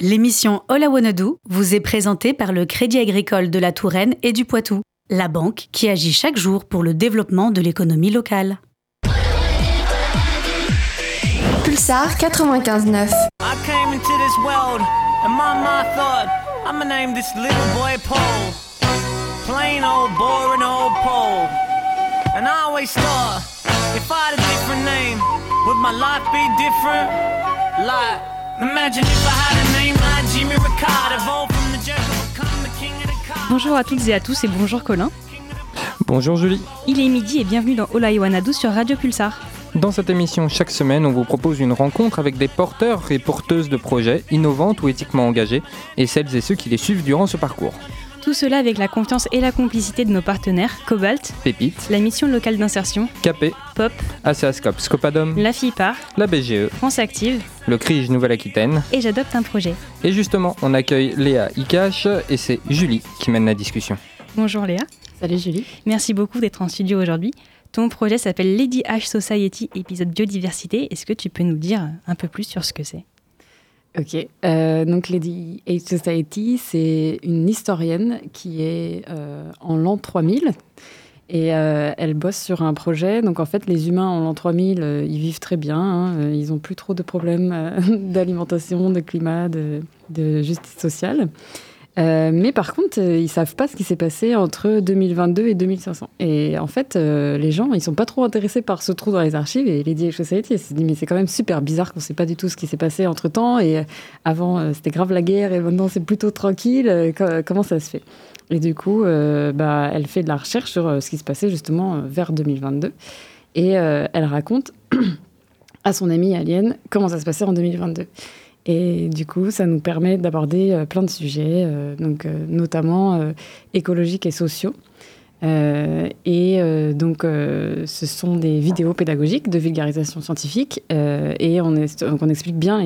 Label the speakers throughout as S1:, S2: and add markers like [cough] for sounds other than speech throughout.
S1: L'émission All I Wanna Do vous est présentée par le Crédit Agricole de la Touraine et du Poitou, la banque qui agit chaque jour pour le développement de l'économie locale.
S2: Pulsar 95.9
S3: I came into this world and my mom thought I'ma name this little boy Paul. Plain old boring old Paul. And I always thought if I had a different name, would my life be different? Like, imagine if I had a name like Jimmy Ricard, evolved from the jerk and become the king of the car.
S4: Bonjour à toutes et à tous et bonjour Colin.
S5: Bonjour Julie.
S4: Il est midi et bienvenue dans Ola Iwanadu sur Radio Pulsar.
S5: Dans cette émission, chaque semaine, on vous propose une rencontre avec des porteurs et porteuses de projets innovantes ou éthiquement engagés et celles et ceux qui les suivent durant ce parcours.
S4: Tout cela avec la confiance et la complicité de nos partenaires Cobalt,
S5: Pépite,
S4: la mission locale d'insertion,
S5: Capé,
S4: Pop,
S5: ACASCOP, Scopadom,
S4: la FIPAR,
S5: la BGE,
S4: France Active
S5: le CRIJ Nouvelle-Aquitaine.
S4: et J'adopte un projet.
S5: Et justement, on accueille Léa Ikash et c'est Julie qui mène la discussion.
S4: Bonjour Léa.
S6: Salut Julie.
S4: Merci beaucoup d'être en studio aujourd'hui. Ton projet s'appelle Lady H Society, épisode biodiversité. Est-ce que tu peux nous dire un peu plus sur ce que c'est?
S6: Ok, euh, donc Lady Age Society, c'est une historienne qui est euh, en l'an 3000 et euh, elle bosse sur un projet. Donc en fait, les humains en l'an 3000, euh, ils vivent très bien. hein, ils n'ont plus trop de problèmes [laughs] d'alimentation, de climat, de justice sociale. Euh, mais par contre, euh, ils savent pas ce qui s'est passé entre 2022 et 2500. Et en fait, euh, les gens, ils sont pas trop intéressés par ce trou dans les archives. Et Lady Age Society, s'est dit, mais c'est quand même super bizarre qu'on sait pas du tout ce qui s'est passé entre temps. Et avant, c'était grave la guerre, et maintenant, c'est plutôt tranquille. Co- comment ça se fait? Et du coup, bah, elle fait de la recherche sur ce qui se passait justement vers 2022. Et elle raconte [clears throat] à son amie Alien comment ça se passait en 2022. Et du coup, ça nous permet d'aborder euh, plein de sujets, euh, donc, euh, notamment écologiques et sociaux. Et donc, ce sont des vidéos pédagogiques de vulgarisation scientifique et on, explique bien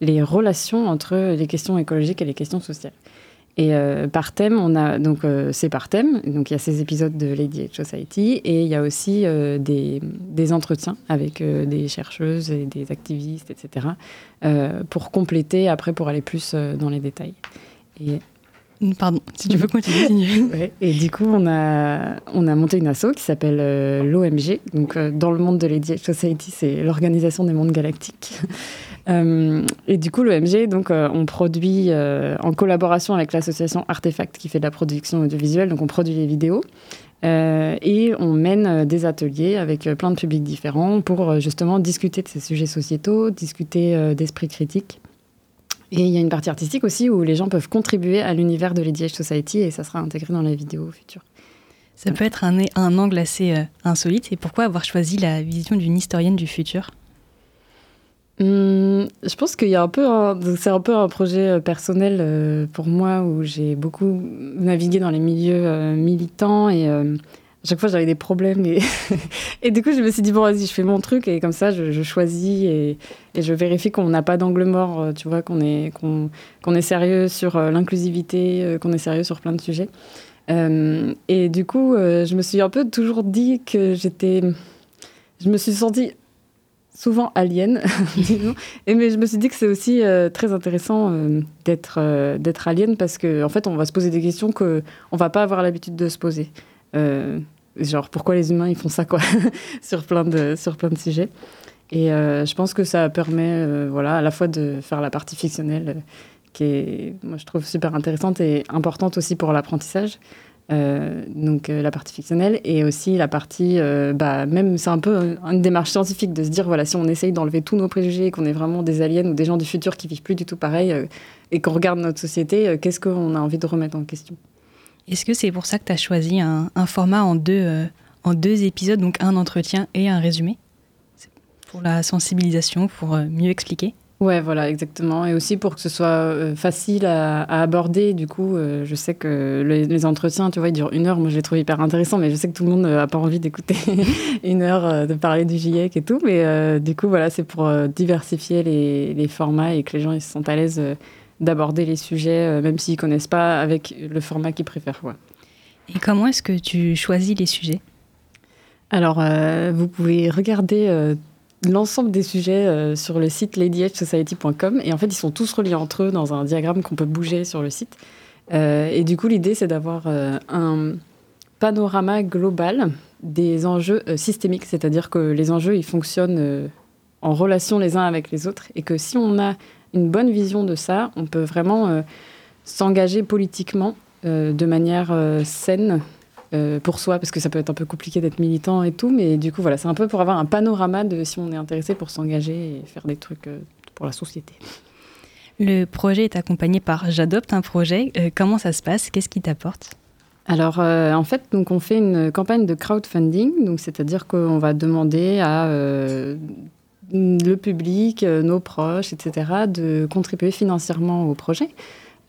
S6: les relations entre les questions écologiques et les questions sociales. Et euh, par thème, on a donc euh, c'est par thème. Donc il y a ces épisodes de Lady Age Society et il y a aussi euh, des, des entretiens avec des chercheuses et des activistes, etc. pour compléter après pour aller plus dans les détails. Et
S4: Pardon, si tu veux continuer. [laughs]
S6: Ouais, et du coup, on a, on a monté une asso qui s'appelle euh, l'OMG. Donc, euh, dans le monde de Lady Age Society, c'est l'Organisation des mondes galactiques. Euh, et du coup, l'OMG, donc, euh, on produit euh, en collaboration avec l'association Artefact qui fait de la production audiovisuelle. Donc, on produit les vidéos. Et on mène des ateliers avec plein de publics différents pour justement discuter de ces sujets sociétaux, discuter d'esprit critique. Et il y a une partie artistique aussi où les gens peuvent contribuer à l'univers de Lady Society et ça sera intégré dans les vidéos futures.
S4: Ça peut être un, angle assez insolite. Et pourquoi avoir choisi la vision d'une historienne du futur?
S6: Hum, je pense qu'il y a un peu, c'est un peu un projet euh, personnel euh, pour moi où j'ai beaucoup navigué dans les milieux euh, militants et à chaque fois j'avais des problèmes et, [laughs] et du coup je me suis dit bon vas-y je fais mon truc et comme ça je, je choisis et, et je vérifie qu'on n'a pas d'angle mort, tu vois qu'on est qu'on qu'on est sérieux sur l'inclusivité, qu'on est sérieux sur plein de sujets. Et du coup je me suis un peu toujours dit que j'étais, je me suis sentie souvent alien, [laughs] disons. Et mais je me suis dit que c'est aussi euh, très intéressant euh, d'être euh, d'être alien parce que en fait on va se poser des questions que on va pas avoir l'habitude de se poser. Genre pourquoi les humains ils font ça quoi [laughs] sur plein de sur plein de sujets. Et je pense que ça permet voilà à la fois de faire la partie fictionnelle qui est moi je trouve super intéressante et importante aussi pour l'apprentissage. Euh, donc euh, la partie fictionnelle et aussi la partie, euh, bah, même c'est un peu une démarche scientifique de se dire voilà si on essaye d'enlever tous nos préjugés, qu'on est vraiment des aliens ou des gens du futur qui vivent plus du tout pareil et qu'on regarde notre société, qu'est-ce qu'on a envie de remettre en question?
S4: Est-ce que c'est pour ça que tu as choisi un, un format en deux, en deux épisodes, donc un entretien et un résumé? Pour la sensibilisation, pour mieux expliquer?
S6: Ouais, voilà, exactement. Et aussi pour que ce soit euh, facile à, à aborder. Du coup, euh, je sais que les, les entretiens, tu vois, ils durent une heure. Moi, je les trouve hyper intéressants, mais je sais que tout le monde n'a pas envie d'écouter [laughs] une heure euh, de parler du GIEC et tout. Mais euh, du coup, voilà, c'est pour diversifier les, les formats et que les gens ils se sentent à l'aise d'aborder les sujets, même s'ils connaissent pas, avec le format qu'ils préfèrent.
S4: Et comment est-ce que tu choisis les sujets?
S6: Alors, euh, vous pouvez regarder l'ensemble des sujets euh, sur le site ladyedgesociety.com. Et en fait, ils sont tous reliés entre eux dans un diagramme qu'on peut bouger sur le site. Euh, et du coup, l'idée, c'est d'avoir euh, un panorama global des enjeux systémiques, c'est-à-dire que les enjeux, ils fonctionnent en relation les uns avec les autres, et que si on a une bonne vision de ça, on peut vraiment s'engager politiquement de manière saine euh, pour soi, parce que ça peut être un peu compliqué d'être militant et tout, mais du coup, voilà, c'est un peu pour avoir un panorama de si on est intéressé pour s'engager et faire des trucs euh, pour la société.
S4: Le projet est accompagné par J'adopte un projet. Euh, comment ça se passe? Qu'est-ce qui t'apporte?
S6: Alors, en fait, donc on fait une campagne de crowdfunding, donc c'est-à-dire qu'on va demander à le public, nos proches, etc., de contribuer financièrement au projet.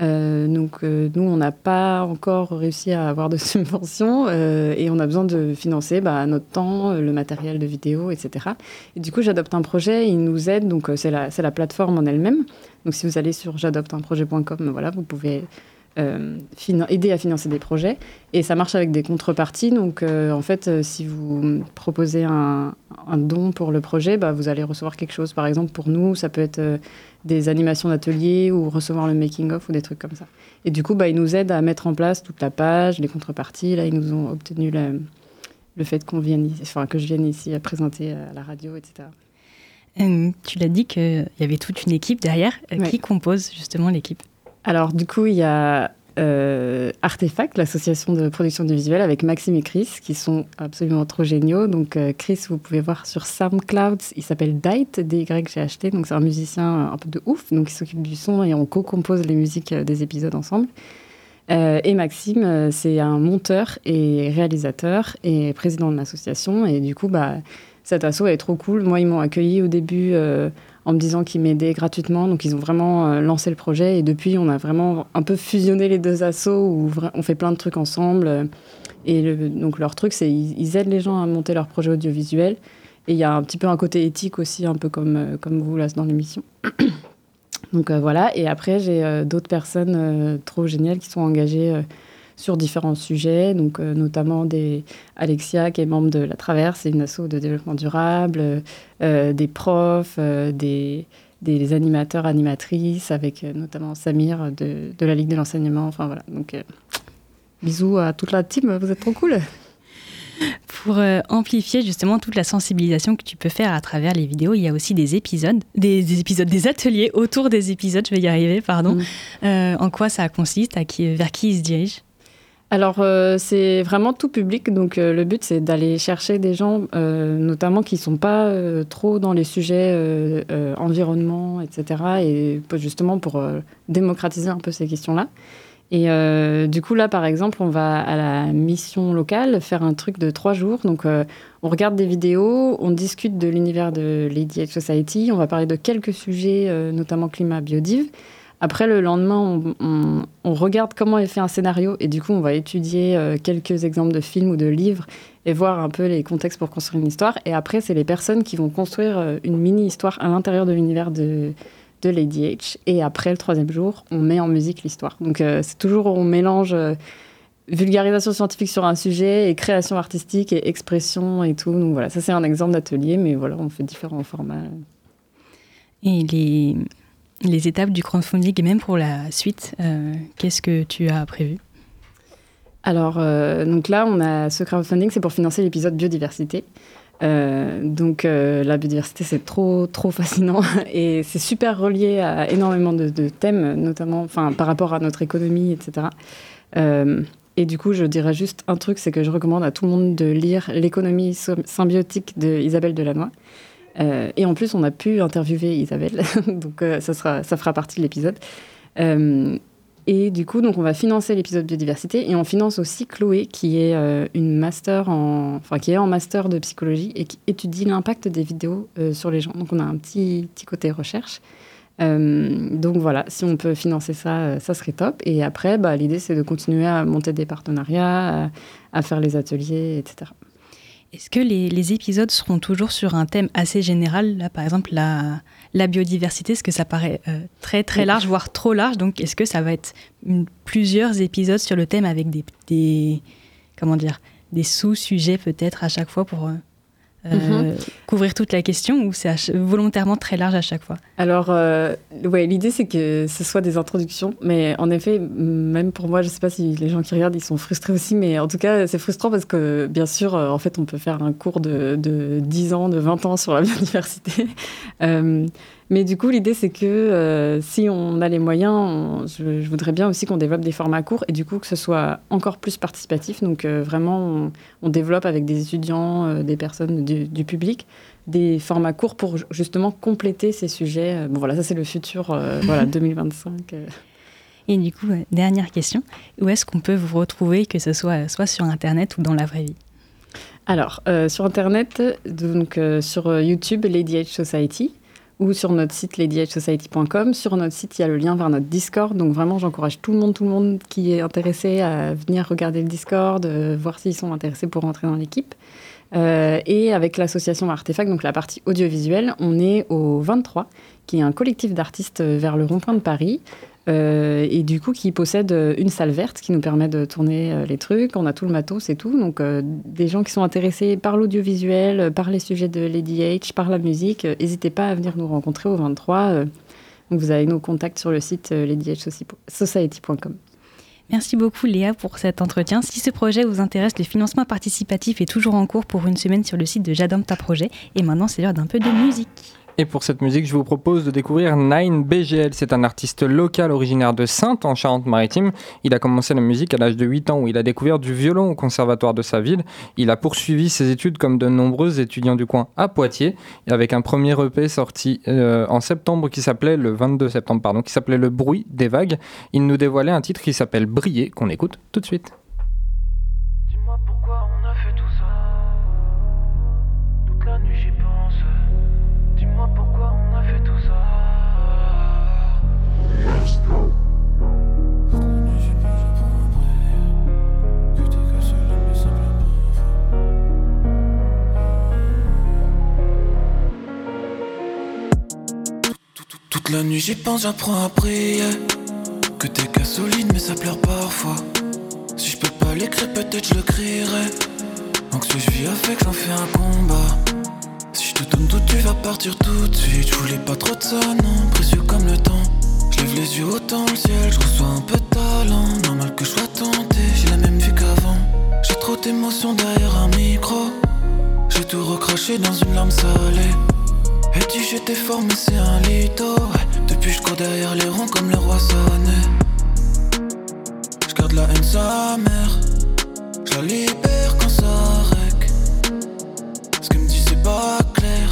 S6: Euh, donc euh, nous, on n'a pas encore réussi à avoir de [laughs] subventions euh, et on a besoin de financer bah, notre temps, le matériel de vidéo, etc. Et du coup, j'adopte un projet, il nous aide, donc c'est la, la, plateforme en elle-même. Donc si vous allez sur j'adopteunprojet.com, voilà, vous pouvez euh, aider à financer des projets. Et ça marche avec des contreparties. Donc, euh, en fait, euh, si vous proposez un, don pour le projet, bah, vous allez recevoir quelque chose. Par exemple, pour nous, ça peut être des animations d'atelier ou recevoir le making-of ou des trucs comme ça. Et du coup, bah, ils nous aident à mettre en place toute la page, les contreparties. Là, ils nous ont obtenu le fait qu'on vienne enfin, que je vienne ici à présenter à la radio, etc.
S4: tu l'as dit qu'il y avait toute une équipe derrière. Qui compose justement l'équipe
S6: alors, du coup, il y a euh, Artefact, l'association de production de visuel, avec Maxime et Chris, qui sont absolument trop géniaux. Donc, euh, Chris, vous pouvez voir sur SoundCloud, il s'appelle Dite, D-Y, j'ai acheté. Donc, c'est un musicien un peu de ouf. Donc, il s'occupe du son et on co-compose les musiques euh, des épisodes ensemble. et Maxime, c'est un monteur et réalisateur et président de l'association. Et du coup, bah, cet asso est trop cool. Moi, ils m'ont accueilli au début en me disant qu'ils m'aidaient gratuitement. Donc ils ont vraiment euh, lancé le projet et depuis on a vraiment un peu fusionné les deux assos où on fait plein de trucs ensemble. Et donc leur truc c'est ils, aident les gens à monter leur projet audiovisuel. Et il y a un petit peu un côté éthique aussi, un peu comme, euh, comme vous là dans l'émission. [coughs] donc euh, voilà, et après j'ai d'autres personnes trop géniales qui sont engagées sur différents sujets, donc euh, notamment des Alexia qui est membre de la Traverse, c'est une asso de développement durable, euh, des profs, euh, des, des, animateurs, animatrices, avec notamment Samir de, de, la Ligue de l'enseignement. Enfin voilà, donc bisous à toute la team, vous êtes trop cool.
S4: Pour amplifier justement toute la sensibilisation que tu peux faire à travers les vidéos, il y a aussi des épisodes, des, épisodes, des ateliers autour des épisodes. Je vais y arriver, pardon. Mm. en quoi ça consiste, à qui, vers qui ils se dirigent
S6: alors, euh, c'est vraiment tout public. Donc, euh, le but, c'est d'aller chercher des gens, euh, notamment qui ne sont pas trop dans les sujets environnement, etc. Et justement pour démocratiser un peu ces questions-là. Et du coup, là, par exemple, on va à la mission locale faire un truc de trois jours. Donc, on regarde des vidéos, on discute de l'univers de Lady Edge Society, on va parler de quelques sujets, notamment climat biodive. Après, le lendemain, on, regarde comment est fait un scénario et du coup, on va étudier euh, quelques exemples de films ou de livres et voir un peu les contextes pour construire une histoire. Et après, c'est les personnes qui vont construire euh, une mini-histoire à l'intérieur de l'univers de, de Lady H. Et après, le troisième jour, on met en musique l'histoire. Donc, euh, c'est toujours, on mélange vulgarisation scientifique sur un sujet et création artistique et expression et tout. Donc voilà, ça c'est un exemple d'atelier, mais voilà, on fait différents formats.
S4: Et les les étapes du crowdfunding et même pour la suite, euh, qu'est-ce que tu as prévu
S6: Alors, euh, donc là, on a ce crowdfunding, c'est pour financer l'épisode biodiversité. Euh, donc la biodiversité, c'est trop, trop fascinant [laughs] et c'est super relié à énormément de, thèmes, notamment enfin, par rapport à notre économie, etc. et du coup, je dirais juste un truc, c'est que je recommande à tout le monde de lire L'économie symbiotique de Isabelle Delannoy. Euh, et en plus, on a pu interviewer Isabelle, [laughs] donc euh, ça, sera, ça fera partie de l'épisode. Euh, et du coup, donc on va financer l'épisode biodiversité et on finance aussi Chloé, qui est une master en, enfin qui est en master de psychologie et qui étudie l'impact des vidéos sur les gens. Donc on a un petit petit côté recherche. donc voilà, si on peut financer ça, ça serait top. Et après, bah, l'idée c'est de continuer à monter des partenariats, à faire les ateliers, etc.
S4: Est-ce que les, épisodes seront toujours sur un thème assez général Là, par exemple, la, la biodiversité, est-ce que ça paraît euh, très très large, voire trop large Donc, est-ce que ça va être plusieurs épisodes sur le thème avec des, comment dire, des sous-sujets peut-être à chaque fois pour euh, euh, mhm. couvrir toute la question ou c'est volontairement très large à chaque fois?
S6: Alors, euh, ouais, l'idée c'est que ce soit des introductions, mais en effet, même pour moi, je ne sais pas si les gens qui regardent ils sont frustrés aussi, mais en tout cas, c'est frustrant parce que bien sûr, euh, en fait, on peut faire un cours de, de 10 ans, de 20 ans sur la [laughs] biodiversité. Mais du coup, l'idée, c'est que euh, si on a les moyens, je, voudrais bien aussi qu'on développe des formats courts et du coup que ce soit encore plus participatif. Donc euh, vraiment, on, développe avec des étudiants, euh, des personnes du, public, des formats courts pour justement compléter ces sujets. Bon voilà, ça c'est le futur, voilà, 2025.
S4: Et du coup, dernière question, où est-ce qu'on peut vous retrouver, que ce soit soit sur Internet ou dans la vraie vie?
S6: Alors, sur Internet, donc sur YouTube, Lady Age Society ou sur notre site ladyhsociety.com. Sur notre site, il y a le lien vers notre Discord. Donc vraiment, j'encourage tout le monde, tout le monde qui est intéressé à venir regarder le Discord, euh, voir s'ils sont intéressés pour rentrer dans l'équipe. Euh, et avec l'association Artefact, donc la partie audiovisuelle, on est au 23, qui est un collectif d'artistes vers le rond-point de Paris. Euh, et du coup qui possède euh, une salle verte qui nous permet de tourner euh, les trucs. On a tout le matos et tout. Donc des gens qui sont intéressés par l'audiovisuel, par les sujets de Lady H, par la musique, n'hésitez pas à venir nous rencontrer au 23. donc vous avez nos contacts sur le site ladyhsociety.com.
S4: Merci beaucoup Léa pour cet entretien. Si ce projet vous intéresse, le financement participatif est toujours en cours pour une semaine sur le site de J'adore ta projet. Et maintenant, c'est l'heure d'un peu de musique.
S5: Et pour cette musique, je vous propose de découvrir Nine BGL. C'est un artiste local originaire de Sainte en Charente-Maritime. Il a commencé la musique à l'âge de 8 ans où il a découvert du violon au conservatoire de sa ville. Il a poursuivi ses études comme de nombreux étudiants du coin à Poitiers avec un premier EP sorti euh, en septembre qui s'appelait le 22 septembre pardon, qui s'appelait Le bruit des vagues. Il nous dévoilait un titre qui s'appelle Briller qu'on écoute tout de suite.
S7: Toute la nuit j'y pense, j'apprends à prier. Que t'es cas solide, mais ça pleure parfois. Si je peux pas l'écrire, peut-être je le crierai. Anxieux, je vis avec, j'en fais un combat. Si je te donne tout, tu vas partir tout de suite. Je voulais pas trop de ça, non, précieux comme le temps. Je lève les yeux autant le ciel, je reçois un peu de talent. Normal que je sois tenté, j'ai la même vue qu'avant. J'ai trop d'émotions derrière un micro. J'ai tout recraché dans une larme salée. Et tu j'étais fort mais c'est un lito. Depuis je cours derrière les ronds comme le roi sonné Je garde la haine sa mère. Je la libère quand ça rec Ce qu'elle me dit c'est pas clair.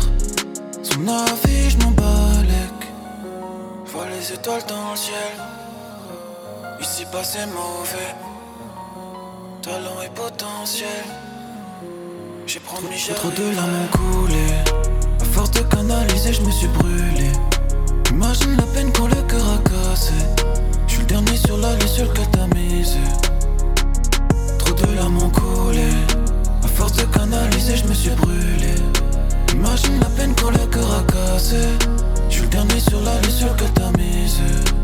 S7: Son avis je m'en balèque. Vois les étoiles dans le ciel. Ici pas c'est mauvais. Talent et potentiel. J'ai promis j'ai trop de larmes coulées de canaliser, je me suis brûlé. Imagine la peine quand le cœur a cassé. Je suis le dernier sur la liste sur lequel t'as misé. Trop de larmes ont coulé. À force de canaliser, je me suis brûlé. Imagine la peine quand le cœur a cassé. Je suis le dernier sur la liste sur lequel t'as misé.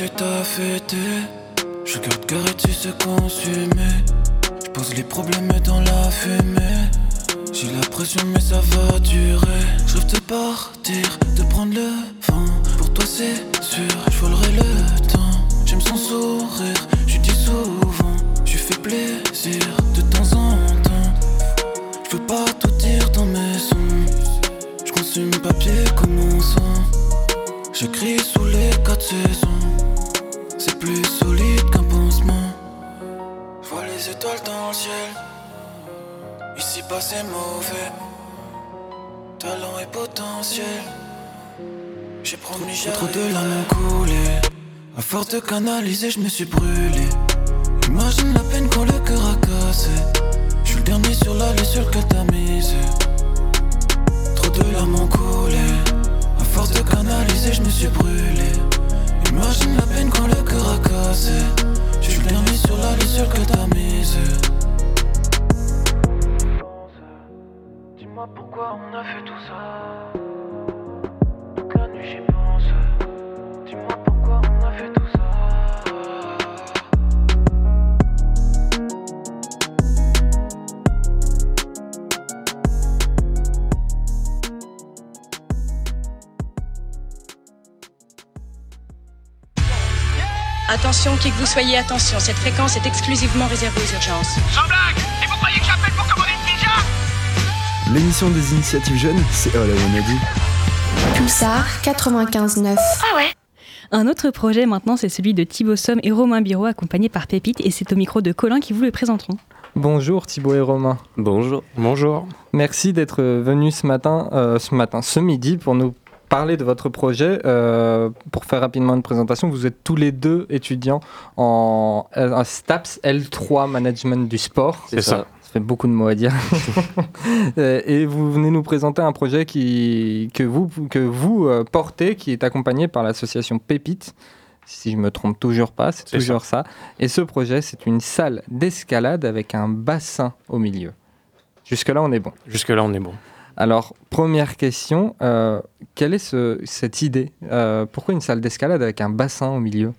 S7: Tête à fêter. Je garde carré, tu sais consumer. Je pose les problèmes dans la fumée. J'ai la pression, mais ça va durer. Je rêve de partir, de prendre le vent. Pour toi, c'est sûr, je volerai le temps. J'aime son sourire, je dis souvent. Je fais plaisir de temps en temps. Je veux pas tout dire dans mes sons. Je consume papier comme mon sang. J'écris sous les quatre saisons. Étoiles dans le ciel. Ici pas c'est mauvais. Talent et potentiel. J'ai promis j'ai trop de larmes coulé. À force de canaliser, je me suis brûlé. Imagine la peine quand le cœur a cassé. Je suis le dernier sur la liste sur lequel t'as misé. Trop de larmes coulé force de canaliser, je me suis brûlé. Imagine la peine quand le cœur a cassé sur la blessure que t'as mise. Dis-moi pourquoi on a fait tout ça.
S8: Attention, qui que vous soyez, attention, cette fréquence est exclusivement réservée aux urgences.
S9: Sans blague Et vous croyez que j'appelle pour commander une pizza?
S10: L'émission des initiatives jeunes, c'est All I Wanna Do.
S2: Pulsar 95.9.
S8: Ah ouais
S4: Un autre projet maintenant, c'est celui de Thibaut Somme et Romain Biro, accompagné par Pépite, et c'est au micro de Colin qui vous le présenteront.
S5: Bonjour Thibaut et Romain.
S11: Bonjour.
S5: Bonjour. Merci d'être venus ce matin, euh, ce matin, ce midi pour nous parler de votre projet. Euh, pour faire rapidement une présentation, vous êtes tous les deux étudiants en, en STAPS L3 Management du sport.
S11: C'est ça.
S5: Ça fait beaucoup de mots à dire. [laughs] Euh, et vous venez nous présenter un projet qui, que vous, que vous euh, portez, qui est accompagné par l'association Pépite. Si je me trompe toujours pas, c'est
S11: C'est
S5: toujours ça. Et ce projet, c'est une salle d'escalade avec un bassin au milieu. Jusque-là, on est bon.
S11: Jusque-là, on est bon.
S5: Alors, première question, euh, quelle est ce- cette idée Euh, Pourquoi une salle d'escalade avec un bassin au milieu?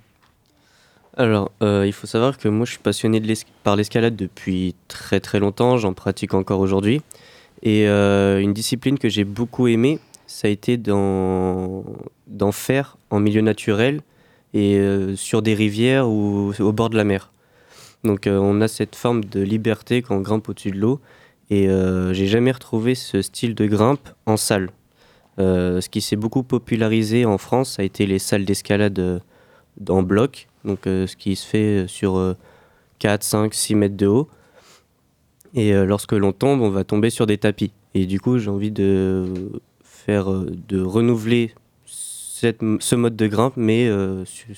S12: Alors, euh, il faut savoir que moi, je suis passionné par l'escalade depuis très très longtemps. J'en pratique encore aujourd'hui. Et une discipline que j'ai beaucoup aimée, ça a été d'en faire en milieu naturel et sur des rivières ou au bord de la mer. Donc, on a cette forme de liberté quand on grimpe au-dessus de l'eau. Et euh, j'ai jamais retrouvé ce style de grimpe en salle. Euh, ce qui s'est beaucoup popularisé en France, ça a été les salles d'escalade euh, en bloc, donc ce qui se fait sur euh, 4, 5, 6 mètres de haut. Et lorsque l'on tombe, on va tomber sur des tapis. Et du coup, j'ai envie de faire, de renouveler ce mode de grimpe, mais su-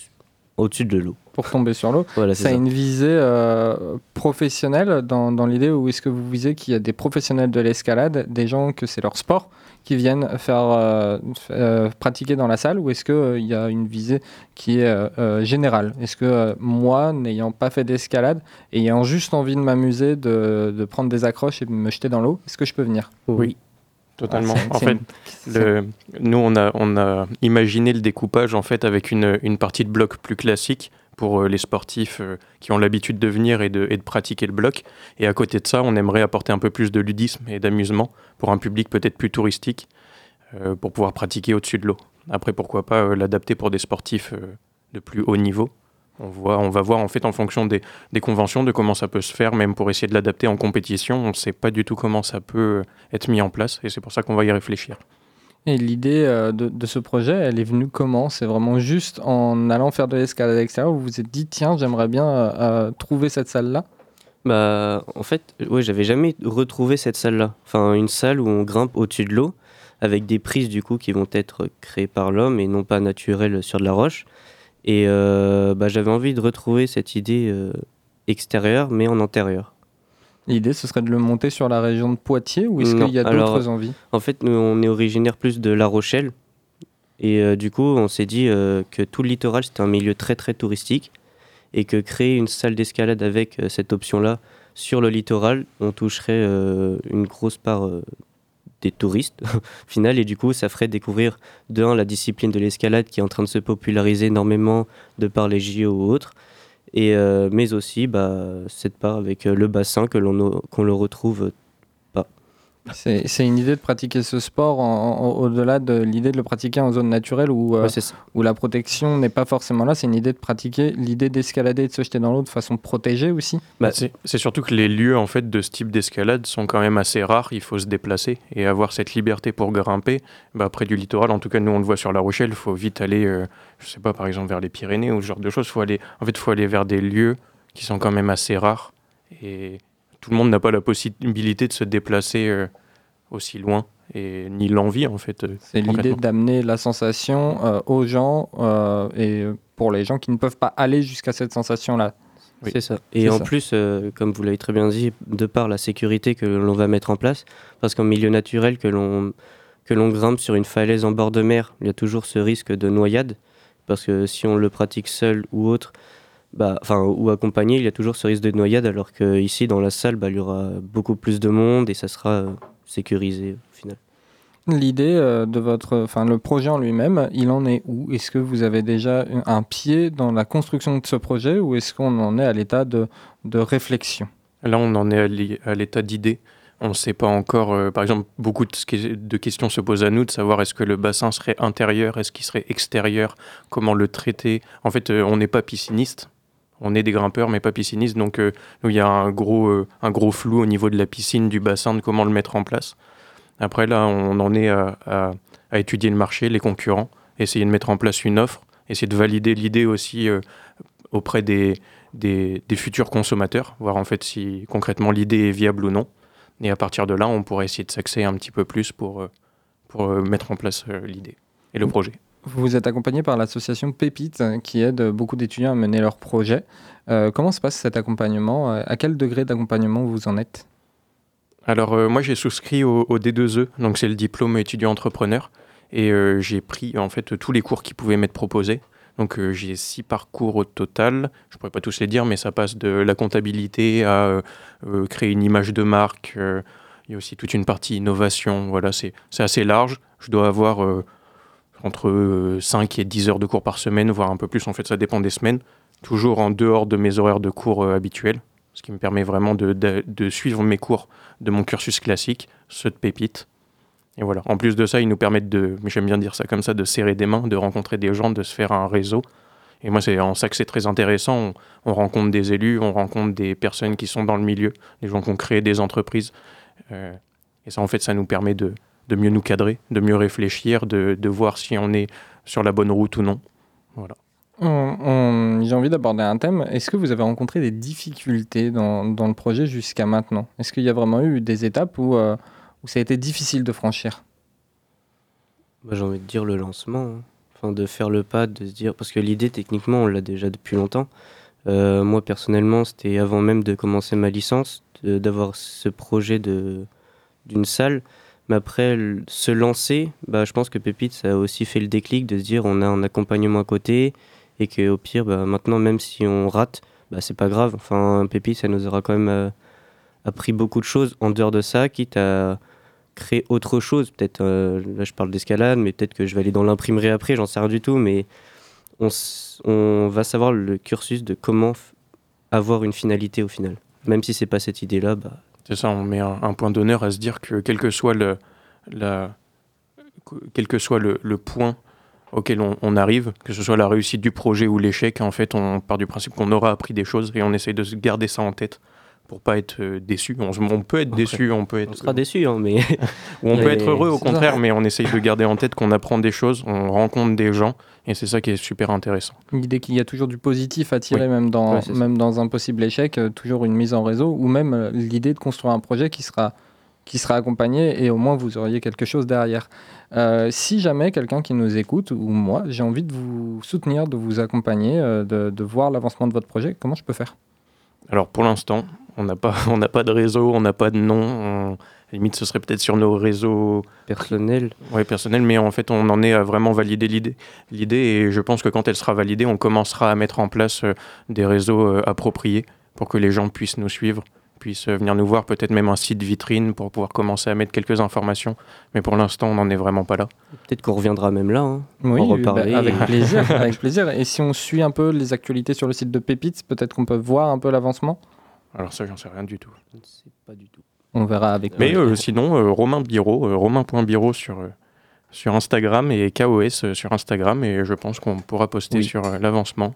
S12: au-dessus de l'eau.
S5: Pour tomber sur l'eau.
S12: Voilà,
S5: Ça a
S12: ça.
S5: une visée euh, professionnelle dans, dans l'idée où est-ce que vous visez qu'il y a des professionnels de l'escalade, des gens que c'est leur sport, qui viennent faire euh, euh, pratiquer dans la salle ou est-ce qu'il y a une visée qui est euh, euh, générale? Est-ce que euh, moi, n'ayant pas fait d'escalade, ayant juste envie de m'amuser, de, de prendre des accroches et de me jeter dans l'eau, est-ce que je peux venir?
S11: Oui, totalement.
S5: Ah,
S11: en fait,
S5: une-
S11: le- nous, on a, on a imaginé le découpage en fait avec une, une partie de bloc plus classique pour euh, les sportifs euh, qui ont l'habitude de venir et de, pratiquer le bloc. Et à côté de ça, on aimerait apporter un peu plus de ludisme et d'amusement pour un public peut-être plus touristique euh, pour pouvoir pratiquer au-dessus de l'eau. Après, pourquoi pas l'adapter pour des sportifs de plus haut niveau on, voit, on va voir en fait en fonction des, conventions de comment ça peut se faire, même pour essayer de l'adapter en compétition. On ne sait pas du tout comment ça peut être mis en place et c'est pour ça qu'on va y réfléchir.
S5: Et l'idée euh, de, ce projet, elle est venue comment? C'est vraiment juste en allant faire de l'escalade extérieure, vous vous êtes dit, tiens, j'aimerais bien euh, euh, trouver cette salle-là?
S12: Bah, en fait, ouais, j'avais jamais retrouvé cette salle-là. Enfin, une salle où on grimpe au-dessus de l'eau, avec des prises du coup qui vont être créées par l'homme et non pas naturelles sur de la roche. Et bah, j'avais envie de retrouver cette idée extérieure, mais en antérieur.
S5: L'idée, ce serait de le monter sur la région de Poitiers ou est-ce qu'il y a d'autres envies?
S12: En fait, nous, on est originaire plus de La Rochelle. Et euh, du coup, on s'est dit euh, que tout le littoral, c'était un milieu très très touristique. Et que créer une salle d'escalade avec euh, cette option-là sur le littoral, on toucherait une grosse part des touristes, [laughs] final. Et du coup, ça ferait découvrir, de un, la discipline de l'escalade qui est en train de se populariser énormément de par les JO ou autres. Et, euh, mais aussi bah, cette part avec euh, le bassin que l'on qu'on le retrouve
S5: C'est une idée de pratiquer ce sport au-delà de l'idée de le pratiquer en zone naturelle où, euh,
S12: Ouais,
S5: où la protection n'est pas forcément là. C'est une idée de pratiquer l'idée d'escalader et de se jeter dans l'eau de façon protégée aussi.
S12: Bah,
S11: c'est c'est surtout que les lieux en fait de ce type d'escalade sont quand même assez rares. Il faut se déplacer et avoir cette liberté pour grimper. Bah, près du littoral, en tout cas nous on le voit sur La Rochelle, il faut vite aller, euh, je sais pas, par exemple vers les Pyrénées ou ce genre de choses. Faut aller, en fait, faut aller vers des lieux qui sont quand même assez rares et tout le monde n'a pas la possibilité de se déplacer euh, aussi loin et ni l'envie en fait. euh,
S5: C'est l'idée d'amener la sensation euh, aux gens euh, et pour les gens qui ne peuvent pas aller jusqu'à cette sensation-là.
S11: Oui.
S12: C'est ça. Et en
S5: ça.
S12: plus, euh, comme vous l'avez très bien dit, de par la sécurité que l'on va mettre en place, parce qu'en milieu naturel, que l'on que l'on grimpe sur une falaise en bord de mer, il y a toujours ce risque de noyade, parce que si on le pratique seul ou autre, bah, enfin ou accompagné, il y a toujours ce risque de noyade, alors que ici dans la salle, bah, il y aura beaucoup plus de monde et ça sera euh, sécurisé au final.
S5: L'idée euh, de votre, enfin le projet en lui-même, il en est où? Est-ce que vous avez déjà un- pied dans la construction de ce projet ou est-ce qu'on en est à l'état de, de réflexion?
S11: Là, on en est à l'é- à l'état d'idée. on ne sait pas encore, euh, par exemple, beaucoup de, de, questions se posent à nous de savoir est-ce que le bassin serait intérieur, est-ce qu'il serait extérieur, comment le traiter. En fait, euh, on n'est pas pisciniste, on est des grimpeurs, mais pas piscinistes, donc euh, il y a un gros, un gros flou au niveau de la piscine, du bassin, de comment le mettre en place. Après, là, on en est à, à étudier le marché, les concurrents, essayer de mettre en place une offre, essayer de valider l'idée aussi auprès des, des, des, futurs consommateurs, voir en fait si concrètement l'idée est viable ou non. Et à partir de là, on pourrait essayer de s'axer un petit peu plus pour, euh, pour euh, mettre en place euh, l'idée et le projet.
S5: Vous êtes accompagné par l'association Pépite qui aide beaucoup d'étudiants à mener leurs projets. comment se passe cet accompagnement? À quel degré d'accompagnement vous en êtes?
S11: Alors moi j'ai souscrit au, au, D2E, donc c'est le diplôme étudiant entrepreneur, et j'ai pris en fait tous les cours qui pouvaient m'être proposés. Donc euh, j'ai six parcours au total. Je ne pourrais pas tous les dire, mais ça passe de la comptabilité à euh, euh, créer une image de marque. il y a aussi toute une partie innovation. Voilà, c'est assez large. Je dois avoir entre 5 et 10 heures de cours par semaine, voire un peu plus. En fait, ça dépend des semaines. Toujours en dehors de mes horaires de cours habituels, ce qui me permet vraiment de, suivre mes cours de mon cursus classique, ceux de Pépite, et voilà. En plus de ça, ils nous permettent de, j'aime bien dire ça comme ça, de serrer des mains, de rencontrer des gens, de se faire un réseau. Et moi, c'est en ça que c'est très intéressant. On, rencontre des élus, on rencontre des personnes qui sont dans le milieu, des gens qui ont créé des entreprises. Euh, et ça, en fait, ça nous permet de, de mieux nous cadrer, de mieux réfléchir, de, de, voir si on est sur la bonne route ou non. Voilà.
S5: J'ai envie d'aborder un thème. Est-ce que vous avez rencontré des difficultés dans, dans le projet jusqu'à maintenant? Est-ce qu'il y a vraiment eu des étapes où euh, ou ça a été difficile de franchir?
S12: Bah, J'ai envie de dire le lancement. Hein. Enfin, de faire le pas, de se dire. Parce que l'idée, techniquement, on l'a déjà depuis longtemps. Euh, moi, personnellement, c'était avant même de commencer ma licence, d'avoir ce projet d'une salle. Mais après, se lancer, bah, je pense que Pépite, ça a aussi fait le déclic de se dire on a un accompagnement à côté et qu'au pire, bah, maintenant, même si on rate, bah, c'est pas grave. Enfin, Pépite, ça nous aura quand même euh, appris beaucoup de choses en dehors de ça, quitte à créer autre chose. Peut-être, euh, là je parle d'escalade, mais peut-être que je vais aller dans l'imprimerie après, j'en sais rien du tout, mais on, on va savoir le cursus de comment avoir une finalité au final. Même si c'est pas cette idée-là, bah...
S11: C'est ça, on met un, point d'honneur à se dire que quel que soit le, la, quel que soit le, le point auquel on, on, arrive, que ce soit la réussite du projet ou l'échec, en fait, on part du principe qu'on aura appris des choses et on essaye de garder ça en tête pour pas être euh, déçu. On, peut être déçu, on peut être.
S12: On sera déçu, hein, mais. [laughs]
S11: on peut être heureux au contraire, mais on essaye de garder en tête qu'on apprend des choses, on rencontre des gens, et c'est ça qui est super intéressant.
S5: L'idée qu'il y a toujours du positif à tirer, même, dans, même dans un possible échec, euh, toujours une mise en réseau, ou même euh, l'idée de construire un projet qui sera qui sera accompagné et au moins vous auriez quelque chose derrière. si jamais quelqu'un qui nous écoute ou moi, j'ai envie de vous soutenir, de vous accompagner, de, de voir l'avancement de votre projet, comment je peux faire?
S11: Alors pour l'instant, on n'a pas, [laughs] on n'a pas de réseau, on n'a pas de nom. limite, ce serait peut-être sur nos réseaux
S12: personnels.
S11: Oui, personnels, mais en fait, on en est à vraiment valider l'idée. L'idée, et je pense que quand elle sera validée, on commencera à mettre en place euh, des réseaux euh, appropriés pour que les gens puissent nous suivre, puissent euh, venir nous voir, peut-être même un site vitrine pour pouvoir commencer à mettre quelques informations. Mais pour l'instant, on n'en est vraiment pas là.
S12: Peut-être qu'on reviendra même là, hein,
S5: oui, reparler. Bah, avec [laughs] plaisir, avec plaisir. Et si on suit un peu les actualités sur le site de Pépites, peut-être qu'on peut voir un peu l'avancement
S11: Alors ça, j'en sais rien du tout.
S12: Je ne sais pas du tout.
S5: On verra avec.
S11: Mais euh, sinon, euh, Romain Biro, euh, Romain.biro sur sur Instagram et KOS sur Instagram et je pense qu'on pourra poster sur l'avancement.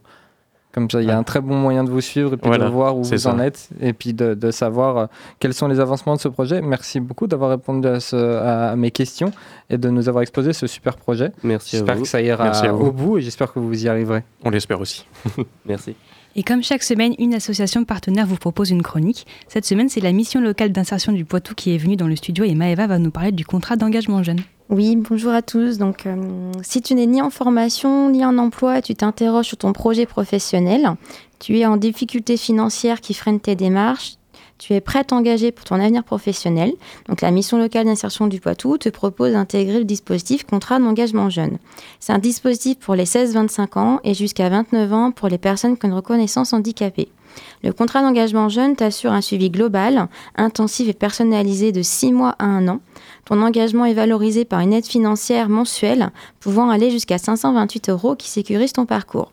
S5: Comme ça, il y a un très bon moyen de vous suivre et puis de voir où vous en êtes et puis de, savoir euh, quels sont les avancements de ce projet. Merci beaucoup d'avoir répondu à, mes questions et de nous avoir exposé ce super projet.
S12: Merci
S5: J'espère que ça ira au bout et j'espère que vous y arriverez.
S11: On l'espère aussi. [laughs]
S12: Merci.
S4: Et comme chaque semaine, une association partenaire vous propose une chronique. Cette semaine, c'est la mission locale d'insertion du Poitou qui est venue dans le studio et Maëva va nous parler du contrat d'engagement jeune.
S13: Oui, bonjour à tous. Donc, euh, si tu n'es ni en formation ni en emploi, tu t'interroges sur ton projet professionnel, tu es en difficulté financière qui freine tes démarches, tu es prêt à t'engager pour ton avenir professionnel. Donc, la mission locale d'insertion du Poitou te propose d'intégrer le dispositif contrat d'engagement jeune. C'est un dispositif pour les 16-25 ans et jusqu'à 29 ans pour les personnes qui ont une reconnaissance handicapée. Le contrat d'engagement jeune t'assure un suivi global, intensif et personnalisé de 6 mois à 1 an. Ton engagement est valorisé par une aide financière mensuelle pouvant aller jusqu'à 528 euros qui sécurise ton parcours.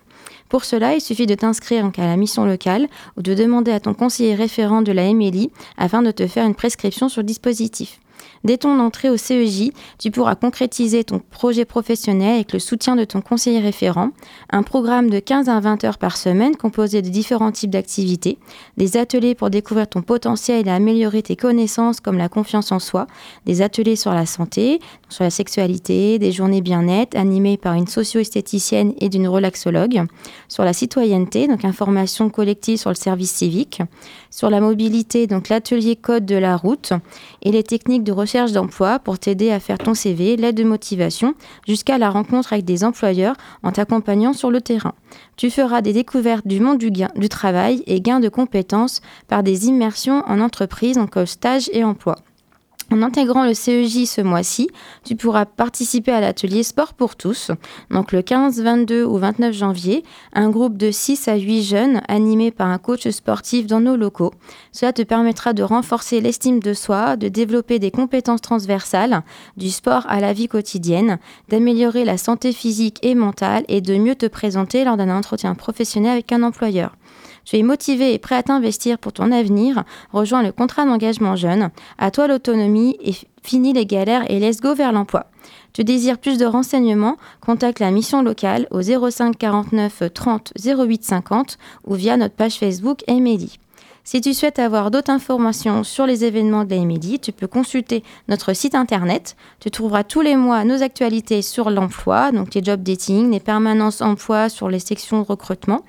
S13: Pour cela, il suffit de t'inscrire à la mission locale ou de demander à ton conseiller référent de la MLI afin de te faire une prescription sur le dispositif. Dès ton entrée au CEJ, tu pourras concrétiser ton projet professionnel avec le soutien de ton conseiller référent, un programme de 15 à 20 heures par semaine composé de différents types d'activités, des ateliers pour découvrir ton potentiel et améliorer tes connaissances comme la confiance en soi, des ateliers sur la santé, sur la sexualité, des journées bien-être animées par une socio-esthéticienne et d'une relaxologue, sur la citoyenneté, donc information collective sur le service civique, sur la mobilité, donc l'atelier code de la route et les techniques de recherche d'emploi pour t'aider à faire ton CV, l'aide de motivation, jusqu'à la rencontre avec des employeurs en t'accompagnant sur le terrain. Tu feras des découvertes du monde du, travail et gains de compétences par des immersions en entreprise, donc stage et emploi. En intégrant le CEJ ce mois-ci, tu pourras participer à l'atelier Sport pour tous. Donc le 15, 22 ou 29 janvier, un groupe de 6 à 8 jeunes animés par un coach sportif dans nos locaux. Cela te permettra de renforcer l'estime de soi, de développer des compétences transversales, du sport à la vie quotidienne, d'améliorer la santé physique et mentale et de mieux te présenter lors d'un entretien professionnel avec un employeur. Tu es motivé et prêt à t'investir pour ton avenir, rejoins le contrat d'engagement jeune. À toi l'autonomie et finis les galères et let's go vers l'emploi. Tu désires plus de renseignements? Contacte la mission locale au 05 49 30 08 50 ou via notre page Facebook Emily. Si tu souhaites avoir d'autres informations sur les événements de la tu peux consulter notre site internet. Tu trouveras tous les mois nos actualités sur l'emploi, donc les job dating, les permanences emploi sur les sections recrutement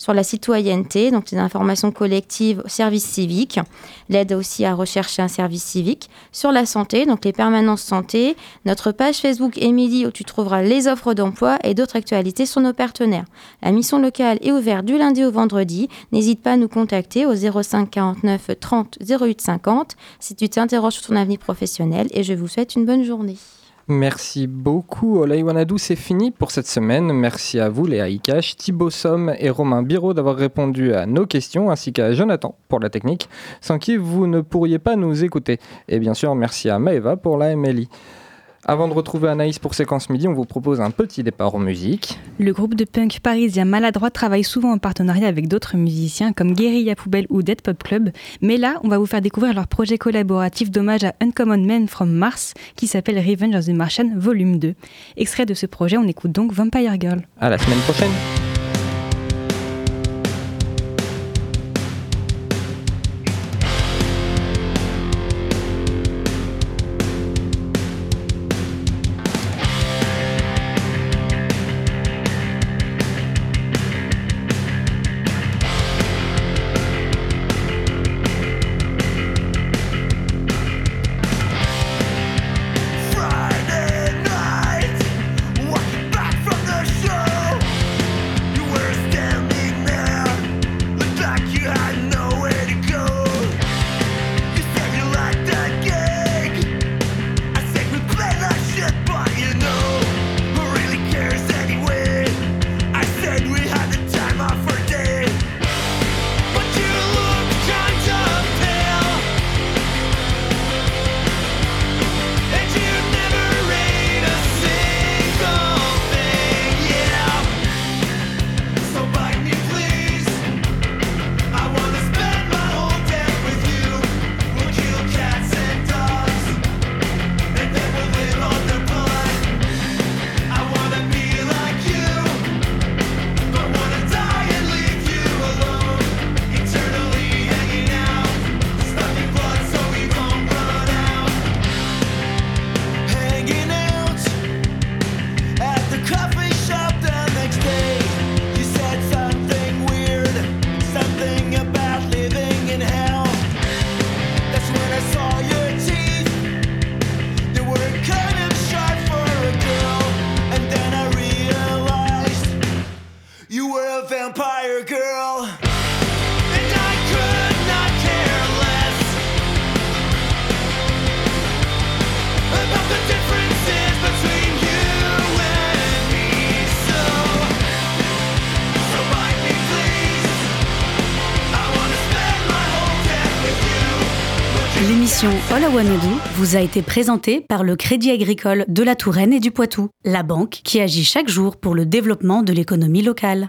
S13: sur la citoyenneté, donc les informations collectives, service civique, l'aide aussi à rechercher un service civique, sur la santé, donc les permanences santé, notre page Facebook Émilie où tu trouveras les offres d'emploi et d'autres actualités sur nos partenaires. La mission locale est ouverte du lundi au vendredi. N'hésite pas à nous contacter au 05 49 30 08 50 si tu t'interroges sur ton avenir professionnel et je vous souhaite une bonne journée.
S14: Merci beaucoup, Olaïwanadou. C'est fini pour cette semaine. Merci à vous, Léa Ikash, Thibaut Somme et Romain Biro d'avoir répondu à nos questions, ainsi qu'à Jonathan pour la technique, sans qui vous ne pourriez pas nous écouter. Et bien sûr, merci à Maeva pour la MLI. Avant de retrouver Anaïs pour Séquence Midi, on vous propose un petit départ en musique.
S4: Le groupe de punk parisien Maladroit travaille souvent en partenariat avec d'autres musiciens comme Guérilla Poubelle ou Dead Pop Club, mais là, on va vous faire découvrir leur projet collaboratif d'hommage à Uncommon Men from Mars qui s'appelle Revenge of the Martian Volume 2. Extrait de ce projet, on écoute donc Vampire Girl.
S14: À la semaine prochaine.
S1: I vous a été présentée par le Crédit Agricole de la Touraine et du Poitou, la banque qui agit chaque jour pour le développement de l'économie locale.